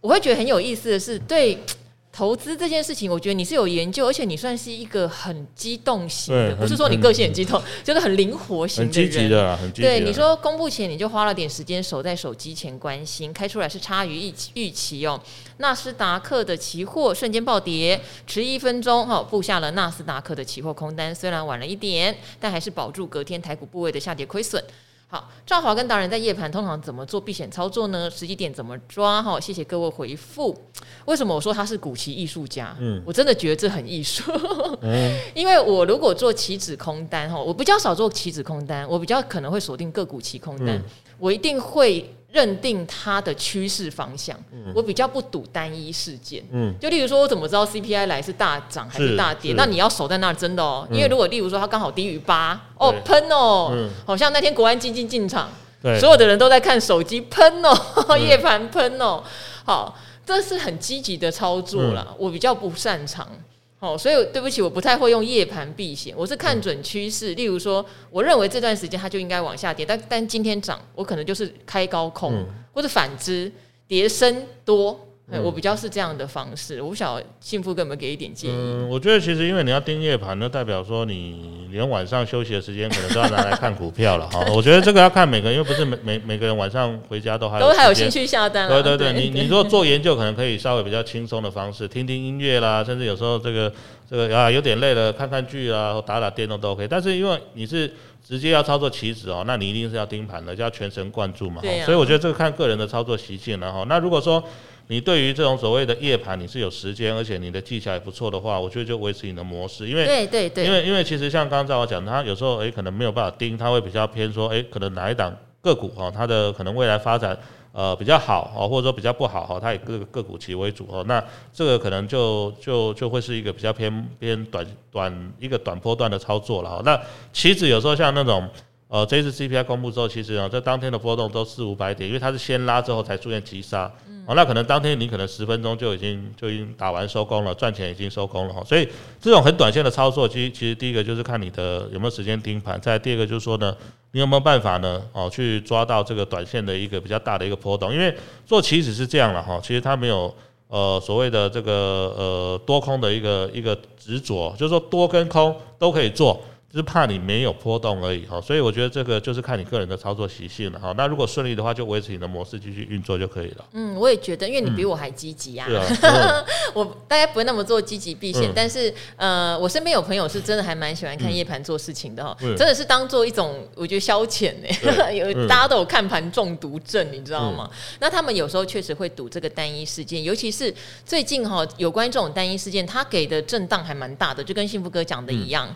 我会觉得很有意思的是，对投资这件事情，我觉得你是有研究，而且你算是一个很机动型的，不是说你个性很激动，就是很灵活型的人。很积极的，很积极。对，你说公布前你就花了点时间守在手机前关心，开出来是差于预期预期哦。纳斯达克的期货瞬间暴跌，迟一分钟哈，布下了纳斯达克的期货空单，虽然晚了一点，但还是保住隔天台股部位的下跌亏损。好，赵华跟达人在夜盘通常怎么做避险操作呢？时机点怎么抓？哈，谢谢各位回复。为什么我说他是古奇艺术家？嗯，我真的觉得这很艺术。嗯，<laughs> 因为我如果做棋子空单哈，我比较少做棋子空单，我比较可能会锁定个股期空单，嗯，我一定会。认定它的趋势方向，嗯，我比较不赌单一事件。嗯，就例如说，我怎么知道 CPI 来是大涨还是大跌？那你要守在那儿，真的哦。因为如果例如说它刚好低于八，哦喷哦，嗯，好像那天国安基金进场，所有的人都在看手机喷哦，<laughs> 夜盘喷哦，好，这是很积极的操作啦，我比较不擅长。哦，所以对不起，我不太会用夜盘避险，我是看准趋势。例如说，我认为这段时间它就应该往下跌，但但今天涨，我可能就是开高空，嗯、或者反之跌深多。嗯、我比较是这样的方式，我不晓得幸福哥有没有给一点建议？嗯，我觉得其实因为你要盯夜盘，那代表说你连晚上休息的时间可能都要拿来看股票了 <laughs> 哈。我觉得这个要看每个人，因为不是每每每个人晚上回家都还有都还有兴趣下单。对对对，对你你如果做研究，可能可以稍微比较轻松的方式，听听音乐啦，甚至有时候这个这个啊有点累了，看看剧啊，或打打电动都 OK。但是因为你是直接要操作棋子哦，那你一定是要盯盘的，就要全神贯注嘛。啊、所以我觉得这个看个人的操作习性了哈。那如果说你对于这种所谓的夜盘，你是有时间，而且你的技巧也不错的话，我觉得就维持你的模式，因为对对对，因为因为其实像刚才我讲，他有时候诶可能没有办法盯，他会比较偏说诶可能哪一档个股哈，它的可能未来发展呃比较好哦，或者说比较不好哈，它以个个股期为主哦，那这个可能就就就会是一个比较偏偏短短一个短波段的操作了哈。那棋子有时候像那种。呃，这一次 CPI 公布之后，其实啊，在当天的波动都四五百点，因为它是先拉之后才出现急杀，哦，那可能当天你可能十分钟就已经就已经打完收工了，赚钱已经收工了哈，所以这种很短线的操作，其实其实第一个就是看你的有没有时间盯盘，再第二个就是说呢，你有没有办法呢？哦，去抓到这个短线的一个比较大的一个波动？因为做期指是这样了哈，其实它没有呃所谓的这个呃多空的一个一个执着，就是说多跟空都可以做。就是怕你没有波动而已哈，所以我觉得这个就是看你个人的操作习性了哈。那如果顺利的话，就维持你的模式继续运作就可以了。嗯，我也觉得，因为你比我还积极呀。<laughs> 我大概不会那么做积极避险，嗯、但是呃，我身边有朋友是真的还蛮喜欢看夜盘做事情的哈，嗯、真的是当做一种我觉得消遣呢。<laughs> 有、嗯、大家都有看盘中毒症，你知道吗？嗯、那他们有时候确实会赌这个单一事件，尤其是最近哈，有关这种单一事件，他给的震荡还蛮大的，就跟幸福哥讲的一样。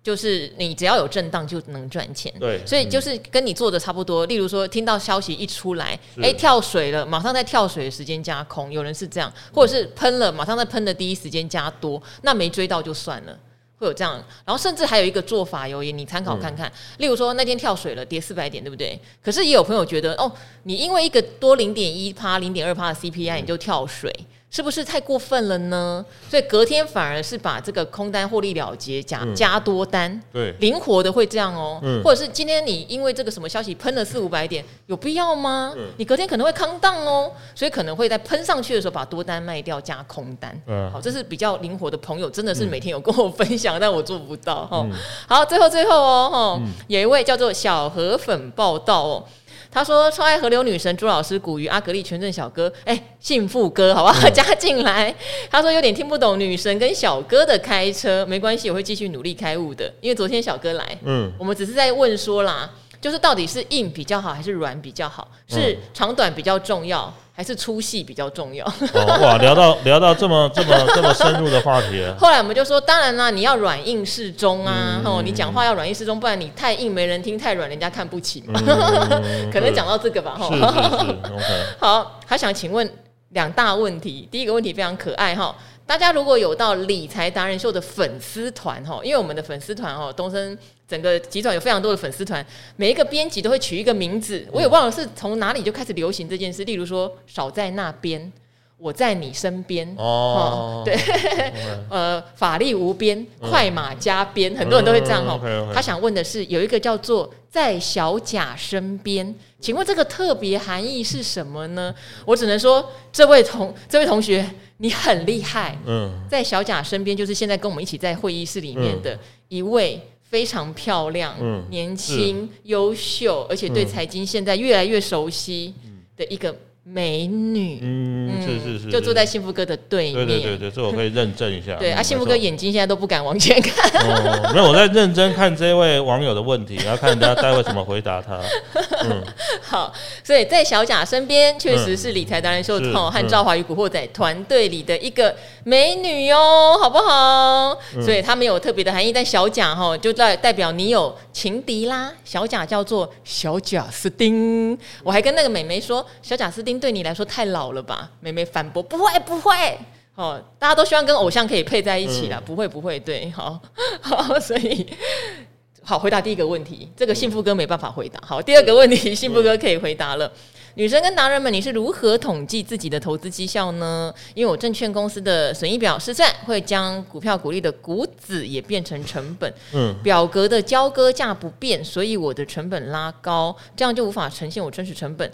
嗯就是你只要有震荡就能赚钱，对，所以就是跟你做的差不多。例如说，听到消息一出来，哎是，跳水了，马上在跳水的时间加空，有人是这样，或者是喷了，马上在喷的第一时间加多，那没追到就算了，会有这样。然后甚至还有一个做法，有也你参考看看。嗯、例如说那天跳水了，跌四百点，对不对？可是也有朋友觉得，哦，你因为一个多零点一趴、零点二趴的 CPI，你就跳水。嗯是不是太过分了呢？所以隔天反而是把这个空单获利了结，加加多单，对，灵活的会这样哦。嗯，或者是今天你因为这个什么消息喷了四五百点，有必要吗？嗯，你隔天可能会康荡哦，所以可能会在喷上去的时候把多单卖掉加空单。嗯，好，这是比较灵活的朋友，真的是每天有跟我分享，但我做不到哈。好，最后最后哦哈，有一位叫做小河粉报道哦。他说：“超爱河流女神朱老师、古鱼阿格力、全镇小哥，哎、欸，幸福哥，好不好？嗯、加进来。”他说：“有点听不懂女神跟小哥的开车，没关系，我会继续努力开悟的。因为昨天小哥来，嗯，我们只是在问说啦，就是到底是硬比较好还是软比较好，是长短比较重要。”还是粗细比较重要。哦、哇，<laughs> 聊到聊到这么这么这么深入的话题。后来我们就说，当然啦，你要软硬适中啊。哦、嗯，你讲话要软硬适中，不然你太硬没人听，太软人家看不起嘛。嗯、可能讲到这个吧。哈，是是是。Okay、<laughs> 好，还想请问两大问题。第一个问题非常可爱哈。大家如果有到理财达人秀的粉丝团哈，因为我们的粉丝团哦，东升整个集团有非常多的粉丝团，每一个编辑都会取一个名字，我也忘了是从哪里就开始流行这件事。例如说，少在那边，我在你身边哦，对，呃，法力无边，快马加鞭，很多人都会这样哈。他想问的是，有一个叫做在小贾身边，请问这个特别含义是什么呢？我只能说，这位同这位同学。你很厉害，嗯，在小贾身边，就是现在跟我们一起在会议室里面的一位非常漂亮、嗯、年轻、优秀，而且对财经现在越来越熟悉的一个。美女，嗯，是是是，就坐在幸福哥的对面。对对对对，这我可以认证一下。对啊，幸福哥眼睛现在都不敢往前看。哦，没有，我在认真看这位网友的问题，然后看人家待会怎么回答他。嗯，<laughs> 好，所以在小贾身边确实是理财达人秀和赵华与古惑仔团队里的一个美女哟，好不好？所以他没有特别的含义，但小贾哈就代代表你有情敌啦。小贾叫做小贾斯汀，我还跟那个美眉说，小贾斯汀。对你来说太老了吧？妹妹反驳：“不会，不会。”哦，大家都希望跟偶像可以配在一起啦。嗯、不会，不会。对，<laughs> 好，好，所以好回答第一个问题，这个幸福哥没办法回答。好，第二个问题，幸福哥可以回答了。女生跟达人们，你是如何统计自己的投资绩效呢？因为我证券公司的损益表是算会将股票股利的股子也变成成本，嗯，表格的交割价不变，所以我的成本拉高，这样就无法呈现我真实成本。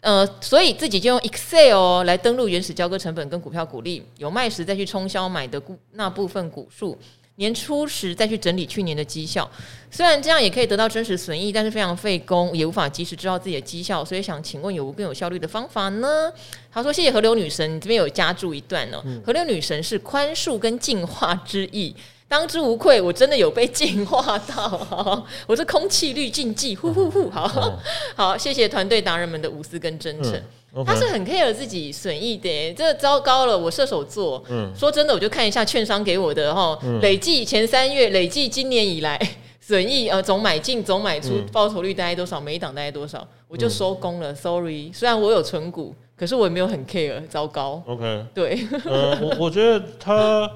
呃，所以自己就用 Excel 来登录原始交割成本跟股票股利，有卖时再去冲销买的股那部分股数，年初时再去整理去年的绩效。虽然这样也可以得到真实损益，但是非常费工，也无法及时知道自己的绩效。所以想请问有无更有效率的方法呢？他说：“谢谢河流女神，你这边有加注一段哦。嗯、河流女神是宽恕跟净化之意。”当之无愧，我真的有被净化到，<laughs> 我是空气滤净剂，呼呼呼，好、嗯、<laughs> 好，谢谢团队达人们的无私跟真诚。嗯 okay、他是很 care 自己损益的，这糟糕了，我射手座。嗯，说真的，我就看一下券商给我的哈，嗯、累计前三月，累计今年以来损益呃总买进总买出报酬率大概多少，每一档大概多少，我就收工了。Sorry，虽然我有存股，可是我也没有很 care，糟糕。OK，对，呃，我我觉得他。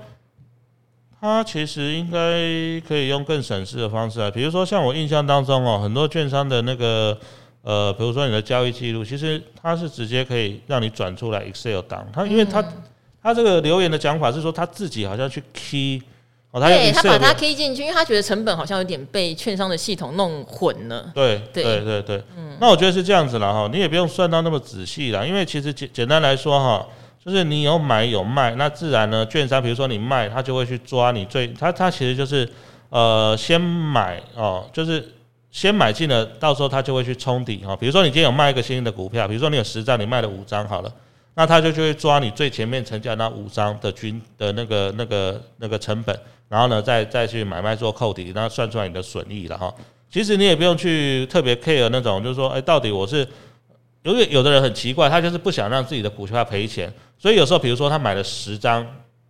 他其实应该可以用更省事的方式啊，比如说像我印象当中哦，很多券商的那个呃，比如说你的交易记录，其实他是直接可以让你转出来 Excel 档。他因为他他这个留言的讲法是说他自己好像去 key 哦，他对他把它 key 进去，因为他觉得成本好像有点被券商的系统弄混了。对对对对，对嗯，那我觉得是这样子了哈，你也不用算到那么仔细了，因为其实简简单来说哈，就是你有买有卖，那自然呢，券商比如说你卖，他就会去抓你最，他他其实就是呃先买哦，就是先买进了，到时候他就会去冲抵哈。比如说你今天有卖一个新的股票，比如说你有十张，你卖了五张好了。那他就就会抓你最前面成交那五张的均的那个那个那个成本，然后呢再再去买卖做扣抵，那算出来你的损益了哈。其实你也不用去特别 care 那种，就是说，哎，到底我是，因为有的人很奇怪，他就是不想让自己的股票赔钱，所以有时候比如说他买了十张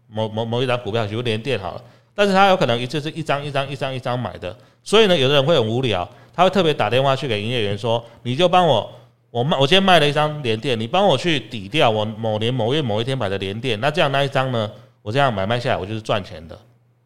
某某某一张股票，比如联电好了，但是他有可能一次是一张一张一张一张买的，所以呢，有的人会很无聊，他会特别打电话去给营业员说，你就帮我。我卖，我今天卖了一张连电，你帮我去抵掉我某年某月某一天买的连电，那这样那一张呢？我这样买卖下来，我就是赚钱的，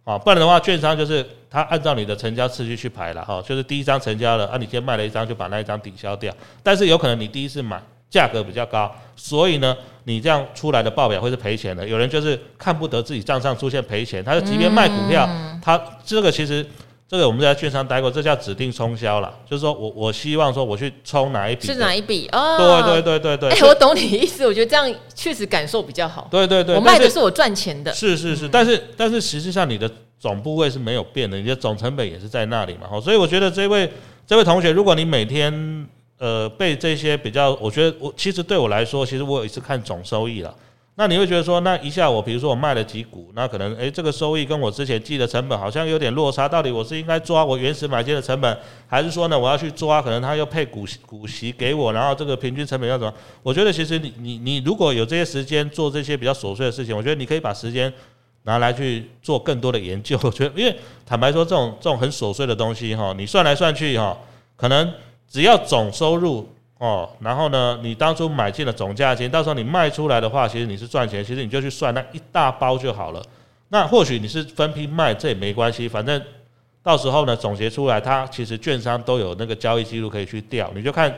啊，不然的话，券商就是他按照你的成交次序去排了，哈，就是第一张成交了，啊，你今天卖了一张，就把那一张抵消掉，但是有可能你第一次买价格比较高，所以呢，你这样出来的报表会是赔钱的。有人就是看不得自己账上出现赔钱，他就即便卖股票，他这个其实。这个我们在券商待过，这叫指定冲销了，就是说我我希望说我去冲哪一笔，是哪一笔哦？对对对对对。哎，我懂你意思，我觉得这样确实感受比较好。对对对，我卖的是我赚钱的。是是是，但是但是实际上你的总部位是没有变的，你的总成本也是在那里嘛。所以我觉得这位这位同学，如果你每天呃被这些比较，我觉得我其实对我来说，其实我有一次看总收益了。那你会觉得说，那一下我比如说我卖了几股，那可能诶这个收益跟我之前记的成本好像有点落差，到底我是应该抓我原始买进的成本，还是说呢我要去抓可能他又配股股息给我，然后这个平均成本要怎么？我觉得其实你你你如果有这些时间做这些比较琐碎的事情，我觉得你可以把时间拿来去做更多的研究。我觉得，因为坦白说这种这种很琐碎的东西哈，你算来算去哈，可能只要总收入。哦，然后呢，你当初买进了总价钱，到时候你卖出来的话，其实你是赚钱，其实你就去算那一大包就好了。那或许你是分批卖，这也没关系，反正到时候呢，总结出来，它其实券商都有那个交易记录可以去调，你就看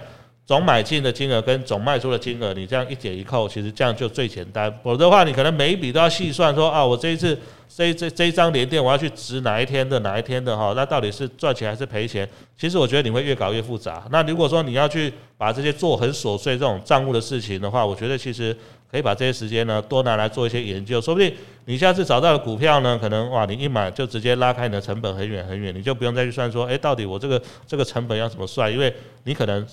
总买进的金额跟总卖出的金额，你这样一点一扣，其实这样就最简单。否则的话，你可能每一笔都要细算说，啊，我这一次。这这这一张连电，我要去值哪一天的哪一天的哈？那到底是赚钱还是赔钱？其实我觉得你会越搞越复杂。那如果说你要去把这些做很琐碎这种账务的事情的话，我觉得其实可以把这些时间呢多拿来做一些研究。说不定你下次找到的股票呢，可能哇，你一买就直接拉开你的成本很远很远，你就不用再去算说，诶，到底我这个这个成本要怎么算？因为你可能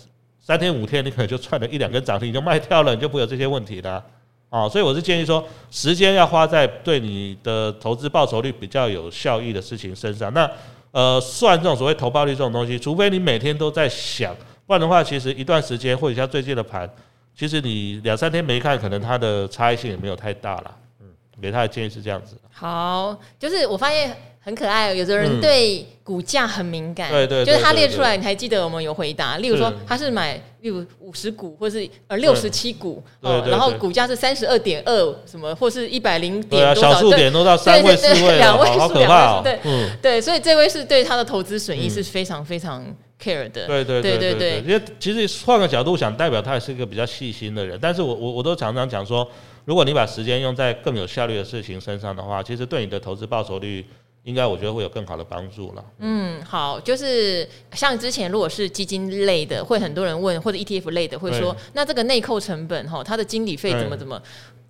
三天五天，你可能就赚了一两根涨停，你就卖掉了，你就不会有这些问题了。哦，所以我是建议说，时间要花在对你的投资报酬率比较有效益的事情身上。那呃，算这种所谓投报率这种东西，除非你每天都在想，不然的话，其实一段时间或者像最近的盘，其实你两三天没看，可能它的差异性也没有太大了。嗯，给他的建议是这样子。好，就是我发现。很可爱，有的人对股价很敏感，对对，就是他列出来，你还记得我们有回答，例如说他是买，例如五十股，或是呃六十七股，然后股价是三十二点二，什么或是一百零点多少，小数点都到三位四位，两位数，好可怕，对，对，所以这位是对他的投资损益是非常非常 care 的，对对对对对，因为其实换个角度想，代表他也是一个比较细心的人，但是我我我都常常讲说，如果你把时间用在更有效率的事情身上的话，其实对你的投资报酬率。应该我觉得会有更好的帮助了。嗯，好，就是像之前如果是基金类的，会很多人问，或者 ETF 类的会说，那这个内扣成本哈，它的经理费怎么怎么？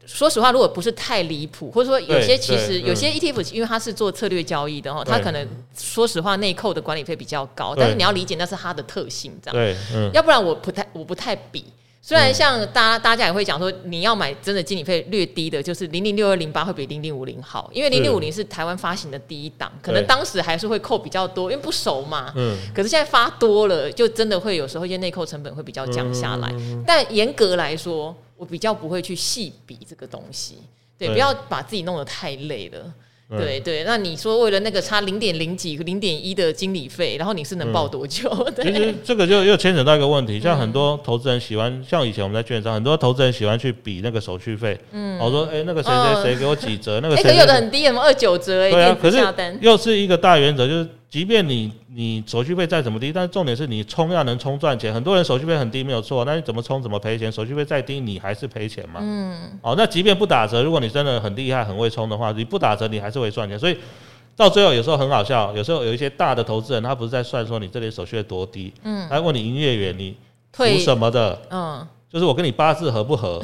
说实话，如果不是太离谱，或者说有些其实有些 ETF，因为它是做策略交易的哈，它可能说实话内扣的管理费比较高，但是你要理解那是它的特性，这样。对，嗯，要不然我不太我不太比。虽然像大家大家也会讲说，你要买真的经理费略低的，就是零零六二零八会比零零五零好，因为零零五零是台湾发行的第一档，可能当时还是会扣比较多，因为不熟嘛。嗯。可是现在发多了，就真的会有时候一些内扣成本会比较降下来。但严格来说，我比较不会去细比这个东西，对，不要把自己弄得太累了。对对，那你说为了那个差零点零几、零点一的经理费，然后你是能报多久？嗯、<laughs> 其实这个就又牵扯到一个问题，像很多投资人喜欢，像以前我们在券商，很多投资人喜欢去比那个手续费。嗯，我说，哎，那个谁谁谁给我几折？那个 <laughs> 有的很低，什么二九折？对啊，可是又是一个大原则，就是。即便你你手续费再怎么低，但是重点是你冲要能冲赚钱。很多人手续费很低没有错，那你怎么冲怎么赔钱？手续费再低你还是赔钱嘛。嗯。哦，那即便不打折，如果你真的很厉害很会冲的话，你不打折你还是会赚钱。所以到最后有时候很好笑，有时候有一些大的投资人，他不是在算说你这里手续费多低，嗯，他问你营业员你图什么的，嗯，就是我跟你八字合不合，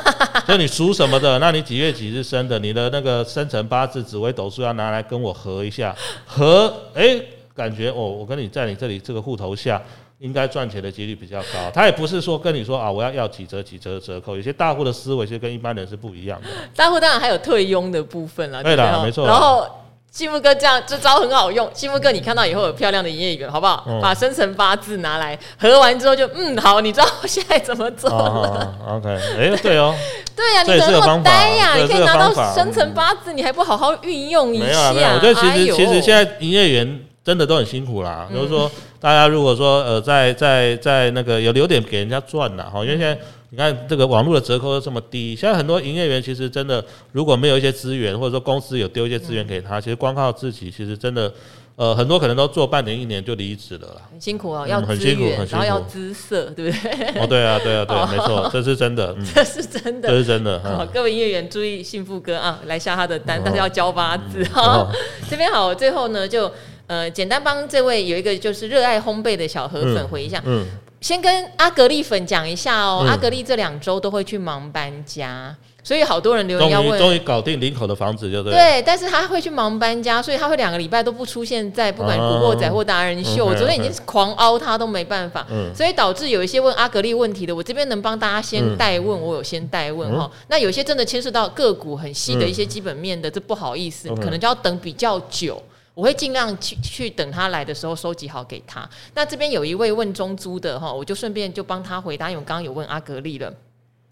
<laughs> 就你属什么的，那你几月几日生的，你的那个生辰八字、紫微斗数要拿来跟我合一下，合，哎、欸，感觉哦，我跟你在你这里这个户头下。应该赚钱的几率比较高，他也不是说跟你说啊，我要要几折几折的折扣，有些大户的思维其实跟一般人是不一样的。大户当然还有退佣的部分了，对的，没错。然后幸福哥这样这招很好用，幸福哥你看到以后有漂亮的营业员，好不好？嗯、把生辰八字拿来合完之后就嗯好，你知道我现在怎么做了、<laughs> 哦、？OK，哎、欸、对哦，<laughs> 对呀、啊，你怎么那么呆呀？你可以拿到生辰八字，你还不好好运用一下？没有、啊没有，我觉得其实、哎、其实现在营业员。真的都很辛苦啦，就是说，大家如果说呃，在在在那个有留点给人家赚了哈，因为现在你看这个网络的折扣都这么低，现在很多营业员其实真的如果没有一些资源，或者说公司有丢一些资源给他，其实光靠自己，其实真的呃很多可能都做半年一年就离职了啦，很辛苦哦，要很辛苦，然后要姿色，对不对？哦，对啊，对啊，对，<laughs> 没错，这是真的，这是真的，这是真的。好，各位营业员注意，幸福哥啊，来下他的单，但是要交八字哈。这边好，最后呢就。呃，简单帮这位有一个就是热爱烘焙的小河粉回一下。嗯，嗯先跟阿格力粉讲一下哦。嗯、阿格力这两周都会去忙搬家，所以好多人留言要问。终于搞定林口的房子，就对。对，但是他会去忙搬家，所以他会两个礼拜都不出现在不管古惑仔或达人秀。我、啊、昨天已经狂凹他都没办法，嗯、所以导致有一些问阿格力问题的，我这边能帮大家先代问，嗯、我有先代问哈。嗯、那有些真的牵涉到个股很细的一些基本面的，嗯、这不好意思，可能就要等比较久。我会尽量去去等他来的时候收集好给他。那这边有一位问中租的哈，我就顺便就帮他回答，因为刚刚有问阿格力了。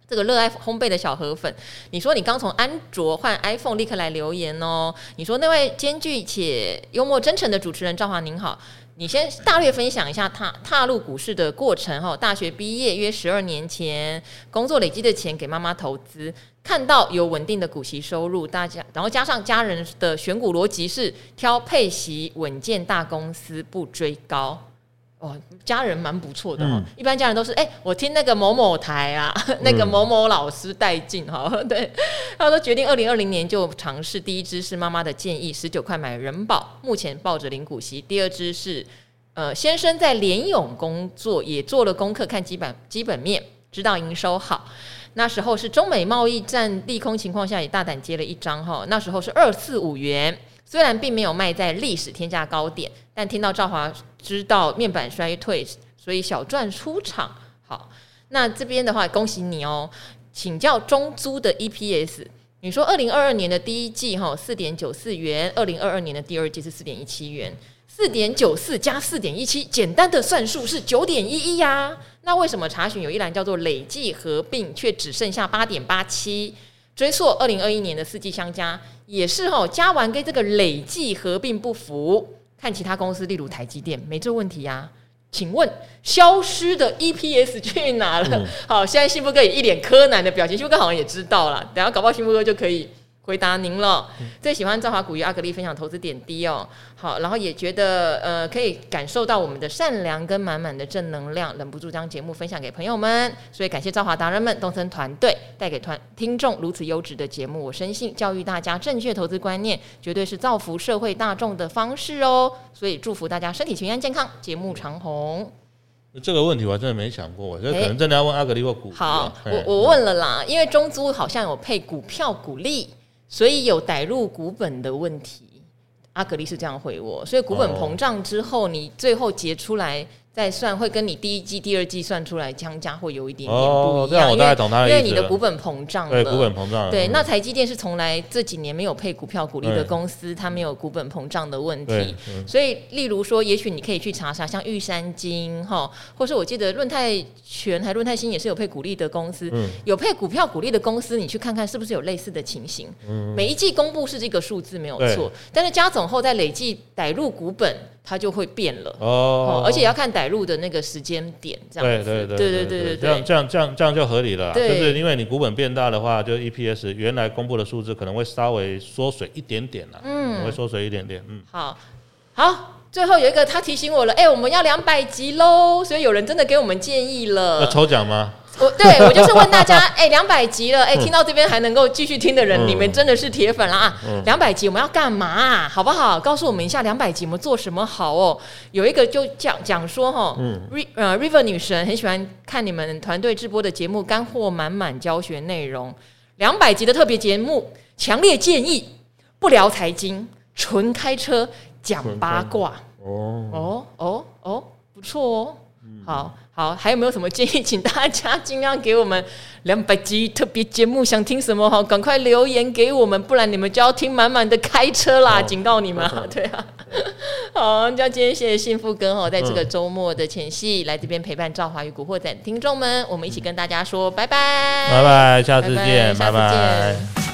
这个热爱烘焙的小河粉，你说你刚从安卓换 iPhone，立刻来留言哦。你说那位兼具且幽默真诚的主持人赵华您好，你先大略分享一下踏踏入股市的过程哈。大学毕业约十二年前，工作累积的钱给妈妈投资。看到有稳定的股息收入，大家然后加上家人的选股逻辑是挑配息稳健大公司，不追高哦。家人蛮不错的哈，嗯、一般家人都是哎、欸，我听那个某某台啊，<laughs> 那个某某老师带进哈。<laughs> 对，他说决定二零二零年就尝试，第一支是妈妈的建议，十九块买人保，目前抱着零股息。第二支是呃先生在联勇工作，也做了功课，看基本基本面，知道营收好。那时候是中美贸易战利空情况下，也大胆接了一张哈。那时候是二四五元，虽然并没有卖在历史天价高点，但听到赵华知道面板衰退，所以小赚出场。好，那这边的话，恭喜你哦。请教中租的 EPS，你说二零二二年的第一季哈四点九四元，二零二二年的第二季是四点一七元。四点九四加四点一七，简单的算术是九点一一呀。那为什么查询有一栏叫做累计合并，却只剩下八点八七？追溯二零二一年的四季相加，也是哈，加完跟这个累计合并不符。看其他公司，例如台积电，没这问题呀。请问消失的 EPS 去哪了？嗯、好，现在幸福哥也一脸柯南的表情，幸福哥好像也知道了。等下搞不好幸福哥就可以。回答您了，最喜欢赵华股与阿格力分享投资点滴哦。好，然后也觉得呃可以感受到我们的善良跟满满的正能量，忍不住将节目分享给朋友们。所以感谢赵华达人们、东森团队带给团听众如此优质的节目。我深信教育大家正确投资观念，绝对是造福社会大众的方式哦。所以祝福大家身体平安健康，节目长红。这个问题我还真的没想过，我觉得可能真的要问阿格力或股。好，我我问了啦，因为中租好像有配股票股利。所以有逮入股本的问题，阿格力是这样回我。所以股本膨胀之后，你最后结出来。再算会跟你第一季、第二季算出来相加会有一点点不一样，哦、这样我大概懂他的意思了，因为你的股本膨胀了。对，股本膨胀。对，那台积电是从来这几年没有配股票股利的公司，它没有股本膨胀的问题。所以，例如说，也许你可以去查查，像玉山金哈，或是我记得润泰全还润泰新也是有配股利的公司，嗯、有配股票股利的公司，你去看看是不是有类似的情形。嗯、每一季公布是这个数字没有错，但是加总后再累计逮入股本。它就会变了哦，而且要看逮入的那个时间点，这样对。对对对对对对，这样这样这样这样就合理了。就是因为你股本变大的话，就 EPS 原来公布的数字可能会稍微缩水一点点了，嗯，会缩水一点点。嗯，好，好，最后有一个他提醒我了，哎，我们要两百集喽，所以有人真的给我们建议了。要抽奖吗？我对 <laughs> 我就是问大家，哎，两百集了，哎，听到这边还能够继续听的人，嗯、你们真的是铁粉了啊！两百、嗯、集我们要干嘛、啊？好不好？告诉我们一下，两百集我们做什么好哦？有一个就讲讲说哈、哦，嗯，River 呃 River 女神很喜欢看你们团队直播的节目，干货满满教学内容。两百集的特别节目，强烈建议不聊财经，纯开车讲八卦。哦哦哦哦，不错哦，好。好，还有没有什么建议？请大家尽量给我们两百集特别节目，想听什么哈？赶快留言给我们，不然你们就要听满满的开车啦！警告你们，<laughs> 对啊。好，那今天谢谢幸福哥哈，在这个周末的前夕来这边陪伴《赵华与古惑仔》听众们，我们一起跟大家说拜拜，拜拜，下次见，拜拜。